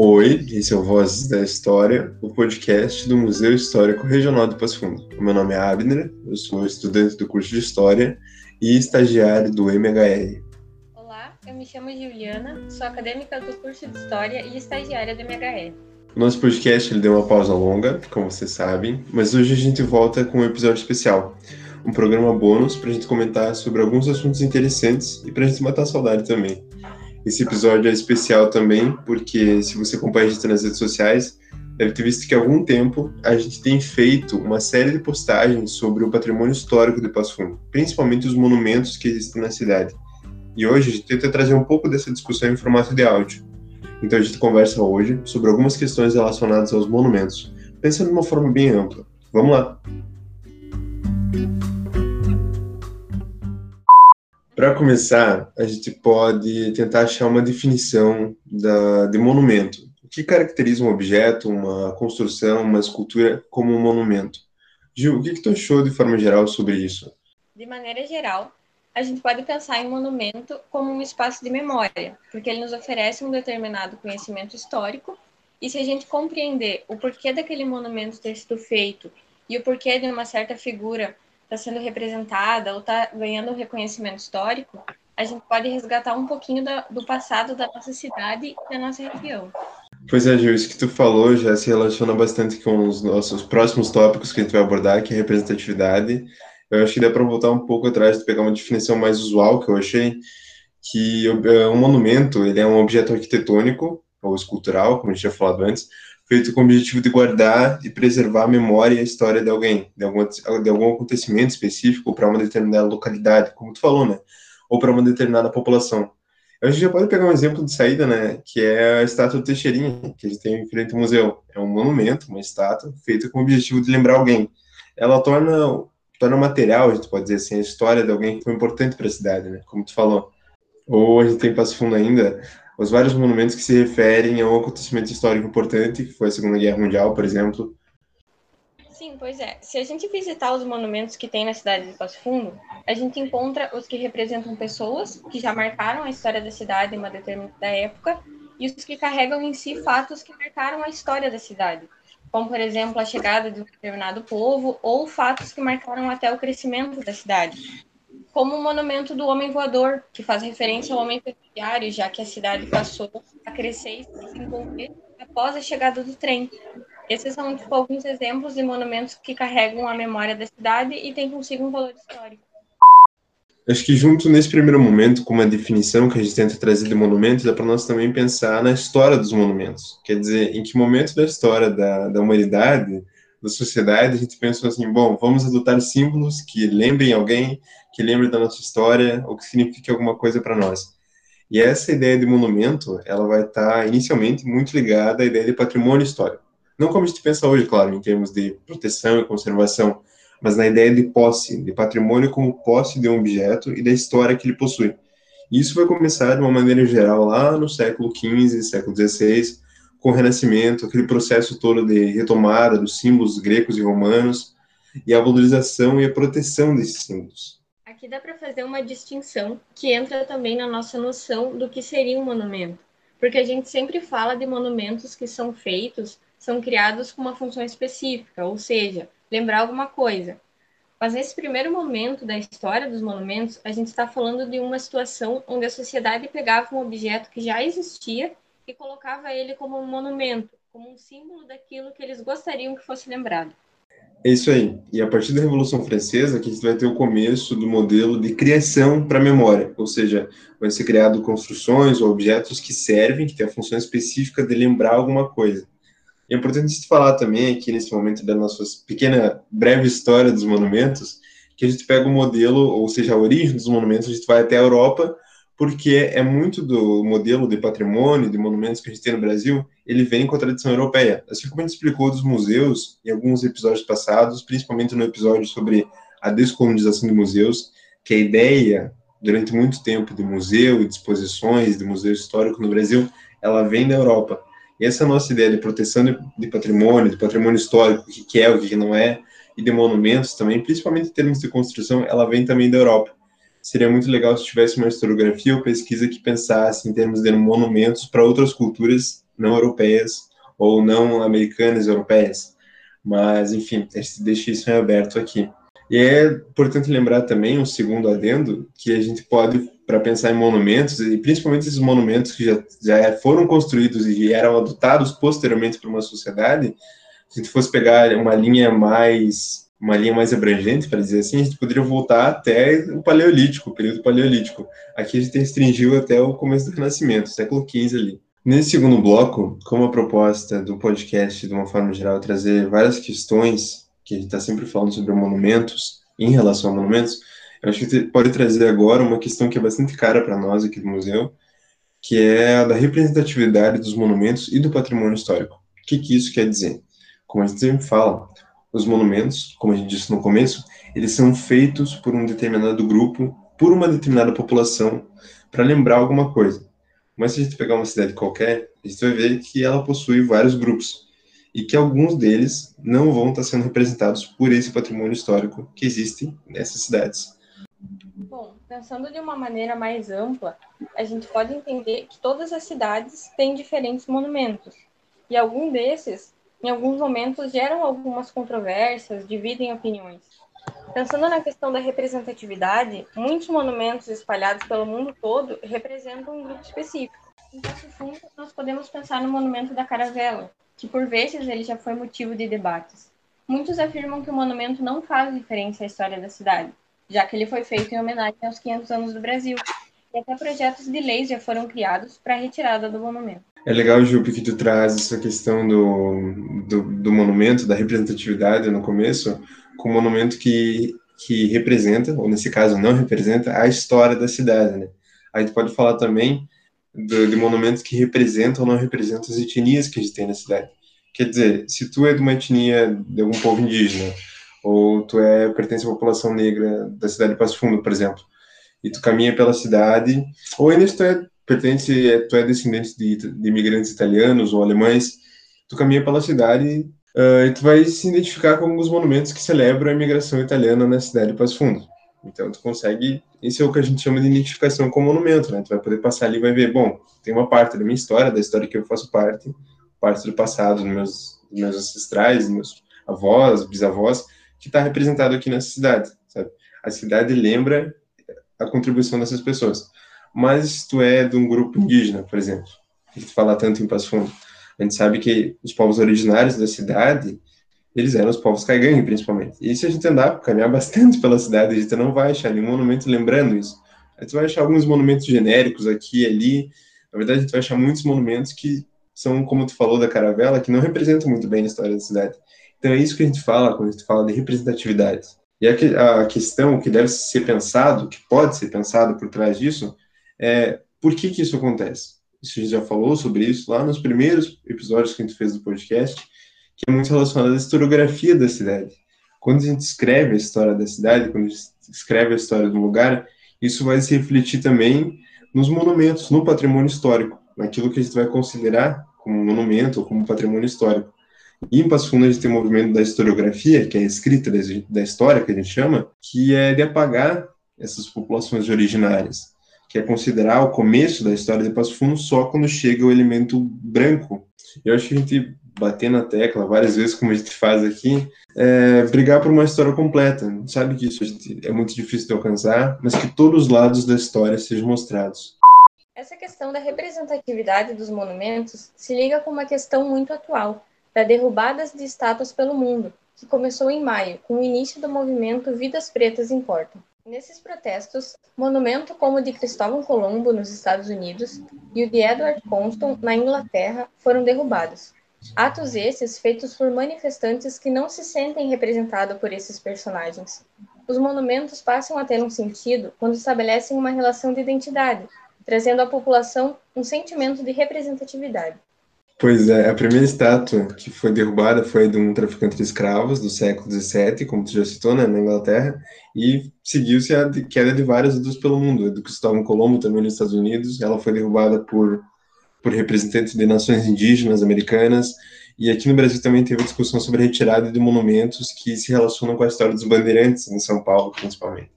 Oi, esse é o Vozes da História, o podcast do Museu Histórico Regional do Passo Fundo. O meu nome é Abner, eu sou estudante do curso de História e estagiário do MHR. Olá, eu me chamo Juliana, sou acadêmica do curso de História e estagiária do MHR. O nosso podcast ele deu uma pausa longa, como vocês sabem, mas hoje a gente volta com um episódio especial, um programa bônus para a gente comentar sobre alguns assuntos interessantes e para a gente matar a saudade também. Esse episódio é especial também, porque se você acompanha a gente nas redes sociais, deve ter visto que há algum tempo a gente tem feito uma série de postagens sobre o patrimônio histórico de Passo Fundo, principalmente os monumentos que existem na cidade. E hoje a gente tenta trazer um pouco dessa discussão em formato de áudio. Então a gente conversa hoje sobre algumas questões relacionadas aos monumentos, pensando de uma forma bem ampla. Vamos lá! Para começar, a gente pode tentar achar uma definição da, de monumento. O que caracteriza um objeto, uma construção, uma escultura como um monumento? Gil, o que, que tu achou de forma geral sobre isso? De maneira geral, a gente pode pensar em monumento como um espaço de memória, porque ele nos oferece um determinado conhecimento histórico, e se a gente compreender o porquê daquele monumento ter sido feito e o porquê de uma certa figura está sendo representada ou está ganhando reconhecimento histórico, a gente pode resgatar um pouquinho da, do passado da nossa cidade e da nossa região. Pois é, Gil, isso que tu falou já se relaciona bastante com os nossos próximos tópicos que a gente vai abordar, que é representatividade. Eu acho que dá para voltar um pouco atrás pegar uma definição mais usual que eu achei, que é, um monumento ele é um objeto arquitetônico ou escultural, como a gente já falado antes, feito com o objetivo de guardar e preservar a memória e a história de alguém, de algum, de algum acontecimento específico para uma determinada localidade, como tu falou, né? Ou para uma determinada população. A gente já pode pegar um exemplo de saída, né? Que é a estátua do Teixeirinha, que a gente tem em frente ao museu. É um monumento, uma estátua, feita com o objetivo de lembrar alguém. Ela torna, torna material, a gente pode dizer assim, a história de alguém que foi importante para a cidade, né? Como tu falou. Ou a gente tem Passo Fundo ainda, os vários monumentos que se referem a um acontecimento histórico importante, que foi a Segunda Guerra Mundial, por exemplo. Sim, pois é. Se a gente visitar os monumentos que tem na cidade de Passo Fundo, a gente encontra os que representam pessoas que já marcaram a história da cidade em uma determinada época e os que carregam em si fatos que marcaram a história da cidade, como, por exemplo, a chegada de um determinado povo ou fatos que marcaram até o crescimento da cidade como o monumento do homem voador, que faz referência ao homem ferroviário, já que a cidade passou a crescer e se desenvolver após a chegada do trem. Esses são tipo, alguns exemplos de monumentos que carregam a memória da cidade e têm consigo um valor histórico. Acho que junto nesse primeiro momento, com uma definição que a gente tenta trazer de monumentos, é para nós também pensar na história dos monumentos. Quer dizer, em que momento da história da, da humanidade da sociedade, a gente pensou assim, bom, vamos adotar símbolos que lembrem alguém, que lembrem da nossa história, ou que signifique alguma coisa para nós. E essa ideia de monumento, ela vai estar tá, inicialmente muito ligada à ideia de patrimônio histórico. Não como a gente pensa hoje, claro, em termos de proteção e conservação, mas na ideia de posse, de patrimônio como posse de um objeto e da história que ele possui. Isso vai começar de uma maneira geral lá no século XV, século XVI, com o Renascimento, aquele processo todo de retomada dos símbolos gregos e romanos e a valorização e a proteção desses símbolos. Aqui dá para fazer uma distinção que entra também na nossa noção do que seria um monumento, porque a gente sempre fala de monumentos que são feitos, são criados com uma função específica, ou seja, lembrar alguma coisa. Mas nesse primeiro momento da história dos monumentos, a gente está falando de uma situação onde a sociedade pegava um objeto que já existia e colocava ele como um monumento, como um símbolo daquilo que eles gostariam que fosse lembrado. É isso aí. E a partir da Revolução Francesa, que a gente vai ter o começo do modelo de criação para memória, ou seja, vai ser criado construções ou objetos que servem, que têm a função específica de lembrar alguma coisa. E é importante falar também aqui nesse momento da nossa pequena breve história dos monumentos, que a gente pega o modelo, ou seja, a origem dos monumentos, a gente vai até a Europa porque é muito do modelo de patrimônio, de monumentos que a gente tem no Brasil, ele vem com a tradição europeia. Assim como a gente explicou dos museus em alguns episódios passados, principalmente no episódio sobre a descolonização de museus, que a ideia, durante muito tempo, de museu e de exposições, de museu histórico no Brasil, ela vem da Europa. E essa nossa ideia de proteção de, de patrimônio, de patrimônio histórico, o que é, o que não é, e de monumentos também, principalmente em termos de construção, ela vem também da Europa. Seria muito legal se tivesse uma historiografia ou pesquisa que pensasse em termos de monumentos para outras culturas não europeias ou não americanas europeias. Mas, enfim, deixa isso em aberto aqui. E é importante lembrar também, um segundo adendo, que a gente pode, para pensar em monumentos, e principalmente esses monumentos que já, já foram construídos e eram adotados posteriormente por uma sociedade, se a gente fosse pegar uma linha mais uma linha mais abrangente, para dizer assim, a gente poderia voltar até o Paleolítico, o período Paleolítico. Aqui a gente restringiu até o começo do Renascimento, século XV ali. Nesse segundo bloco, como a proposta do podcast, de uma forma geral, é trazer várias questões que a gente está sempre falando sobre monumentos, em relação a monumentos, eu acho que pode trazer agora uma questão que é bastante cara para nós aqui do museu, que é a da representatividade dos monumentos e do patrimônio histórico. O que, que isso quer dizer? Como a gente sempre fala, os monumentos, como a gente disse no começo, eles são feitos por um determinado grupo, por uma determinada população, para lembrar alguma coisa. Mas se a gente pegar uma cidade qualquer, a gente vai ver que ela possui vários grupos e que alguns deles não vão estar sendo representados por esse patrimônio histórico que existe nessas cidades. Bom, pensando de uma maneira mais ampla, a gente pode entender que todas as cidades têm diferentes monumentos, e algum desses em alguns momentos geram algumas controvérsias, dividem opiniões. Pensando na questão da representatividade, muitos monumentos espalhados pelo mundo todo representam um grupo específico. Em Passo Fundo, nós podemos pensar no monumento da Caravela, que por vezes ele já foi motivo de debates. Muitos afirmam que o monumento não faz referência à história da cidade, já que ele foi feito em homenagem aos 500 anos do Brasil, e até projetos de leis já foram criados para a retirada do monumento. É legal, Ju, que tu traz essa questão do, do, do, monumento, da representatividade no começo, com um monumento que, que representa, ou nesse caso não representa, a história da cidade, né? A gente pode falar também do, de monumentos que representam ou não representam as etnias que a gente tem na cidade. Quer dizer, se tu é de uma etnia de algum povo indígena, ou tu é pertence à população negra da cidade de Passo Fundo, por exemplo, e tu caminha pela cidade, ou ainda tu é pertence, é, tu é descendente de, de imigrantes italianos ou alemães, tu caminha pela cidade uh, e tu vai se identificar com alguns monumentos que celebram a imigração italiana na cidade de Passo Fundo. Então tu consegue, isso é o que a gente chama de identificação com monumento, né? Tu vai poder passar ali e vai ver, bom, tem uma parte da minha história, da história que eu faço parte, parte do passado, dos meus, dos meus ancestrais, dos meus avós, bisavós, que está representado aqui nessa cidade, sabe? A cidade lembra a contribuição dessas pessoas. Mas tu é de um grupo indígena, por exemplo, que tu fala tanto em Passo Fundo, a gente sabe que os povos originários da cidade, eles eram os povos caigangue, principalmente. E se a gente andar, caminhar bastante pela cidade, a gente não vai achar nenhum monumento lembrando isso. A gente vai achar alguns monumentos genéricos aqui e ali. Na verdade, a gente vai achar muitos monumentos que são, como tu falou da caravela, que não representam muito bem a história da cidade. Então é isso que a gente fala quando a gente fala de representatividade. E a questão que deve ser pensado, que pode ser pensado por trás disso, é, por que, que isso acontece? Isso a gente já falou sobre isso lá nos primeiros episódios que a gente fez do podcast, que é muito relacionado à historiografia da cidade. Quando a gente escreve a história da cidade, quando a gente escreve a história do lugar, isso vai se refletir também nos monumentos, no patrimônio histórico, naquilo que a gente vai considerar como monumento ou como patrimônio histórico. E em Passo Fundo a gente tem o movimento da historiografia, que é a escrita da história, que a gente chama, que é de apagar essas populações originárias que é considerar o começo da história de Passo Fundo só quando chega o elemento branco. Eu acho que a gente bater na tecla várias vezes, como a gente faz aqui, é brigar por uma história completa. Sabe que isso é muito difícil de alcançar, mas que todos os lados da história sejam mostrados. Essa questão da representatividade dos monumentos se liga com uma questão muito atual, da derrubadas de estátuas pelo mundo, que começou em maio, com o início do movimento Vidas Pretas Importam. Nesses protestos, monumento como o de Cristóvão Colombo nos Estados Unidos e o de Edward Constant na Inglaterra foram derrubados. Atos esses feitos por manifestantes que não se sentem representados por esses personagens. Os monumentos passam a ter um sentido quando estabelecem uma relação de identidade, trazendo à população um sentimento de representatividade. Pois é, a primeira estátua que foi derrubada foi de um traficante de escravos do século XVII, como tu já citou, né, na Inglaterra, e seguiu-se a queda de várias outras pelo mundo. do Cristóvão Colombo também nos Estados Unidos, ela foi derrubada por, por representantes de nações indígenas americanas, e aqui no Brasil também teve discussão sobre a retirada de monumentos que se relacionam com a história dos bandeirantes, em São Paulo, principalmente.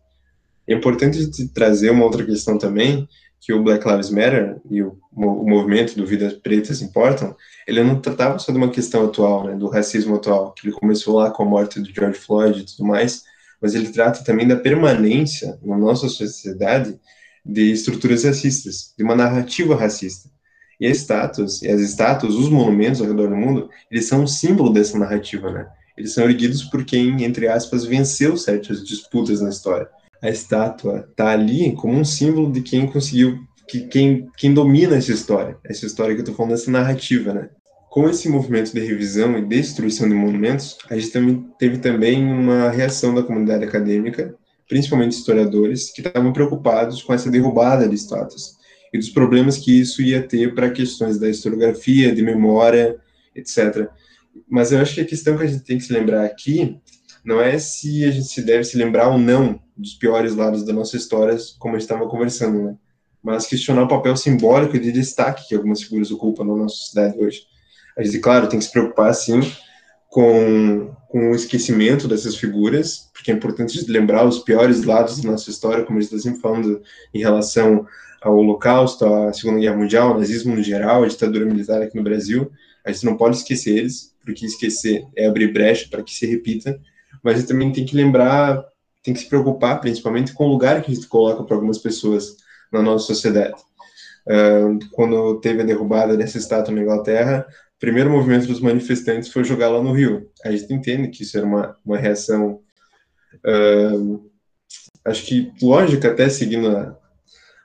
É importante trazer uma outra questão também, que o Black Lives Matter e o, o movimento do Vidas Pretas Importam, ele não tratava só de uma questão atual, né, do racismo atual, que ele começou lá com a morte do George Floyd e tudo mais, mas ele trata também da permanência na nossa sociedade de estruturas racistas, de uma narrativa racista. E as estátuas, e as estátuas, os monumentos ao redor do mundo, eles são um símbolo dessa narrativa, né? Eles são erguidos por quem, entre aspas, venceu certas disputas na história. A estátua está ali como um símbolo de quem conseguiu, que quem, quem domina essa história. Essa história que eu estou falando, essa narrativa, né? Com esse movimento de revisão e destruição de monumentos, a gente também, teve também uma reação da comunidade acadêmica, principalmente historiadores, que estavam preocupados com essa derrubada de estátuas e dos problemas que isso ia ter para questões da historiografia, de memória, etc. Mas eu acho que a questão que a gente tem que se lembrar aqui não é se a gente se deve se lembrar ou não dos piores lados da nossa história, como a gente estava conversando, né? Mas questionar o papel simbólico e de destaque que algumas figuras ocupam na nossa sociedade hoje. A gente, claro, tem que se preocupar, sim, com, com o esquecimento dessas figuras, porque é importante lembrar os piores lados da nossa história, como a gente está sempre falando em relação ao Holocausto, à Segunda Guerra Mundial, ao nazismo no geral, a ditadura militar aqui no Brasil. A gente não pode esquecer eles, porque esquecer é abrir brecha para que se repita, mas a gente também tem que lembrar, tem que se preocupar principalmente com o lugar que a gente coloca para algumas pessoas na nossa sociedade. Uh, quando teve a derrubada dessa estátua na Inglaterra, primeiro movimento dos manifestantes foi jogar lá no Rio. A gente entende que isso era uma, uma reação, uh, acho que lógica, até seguindo a,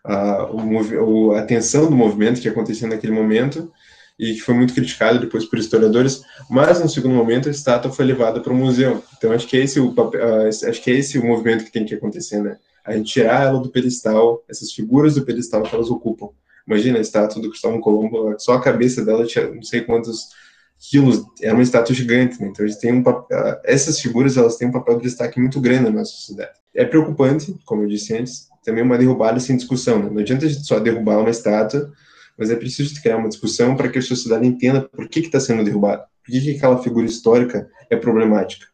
a, o, a atenção do movimento que aconteceu naquele momento, e que foi muito criticado depois por historiadores, mas no segundo momento a estátua foi levada para o museu. Então acho que é esse o uh, acho que é esse o movimento que tem que acontecer, né? A gente tirar ela do pedestal, essas figuras do pedestal que elas ocupam, Imagina a estátua do Cristóvão Colombo, só a cabeça dela tinha não sei quantos quilos, era uma estátua gigante, né? Então um papel, essas figuras elas têm um papel de destaque muito grande na nossa sociedade. É preocupante, como eu disse antes, também uma derrubada sem discussão. Né? Não adianta a gente só derrubar uma estátua, mas é preciso criar uma discussão para que a sociedade entenda por que está sendo derrubada, por que, que aquela figura histórica é problemática.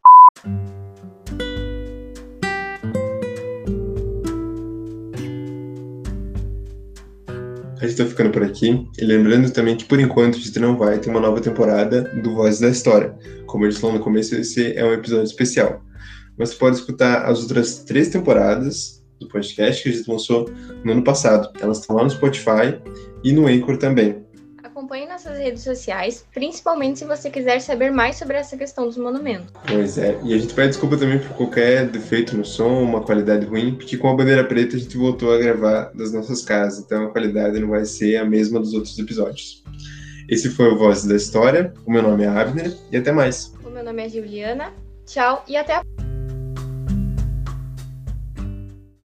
a gente tá ficando por aqui. E lembrando também que, por enquanto, a gente não vai ter uma nova temporada do Voz da História. Como a gente falou no começo, esse é um episódio especial. Mas você pode escutar as outras três temporadas do podcast que a gente lançou no ano passado. Elas estão lá no Spotify e no Anchor também. Acompanhe nossas redes sociais, principalmente se você quiser saber mais sobre essa questão dos monumentos. Pois é, e a gente pede desculpa também por qualquer defeito no som, uma qualidade ruim, porque com a bandeira preta a gente voltou a gravar das nossas casas, então a qualidade não vai ser a mesma dos outros episódios. Esse foi o Voz da História, o meu nome é Abner e até mais. O meu nome é Juliana, tchau e até a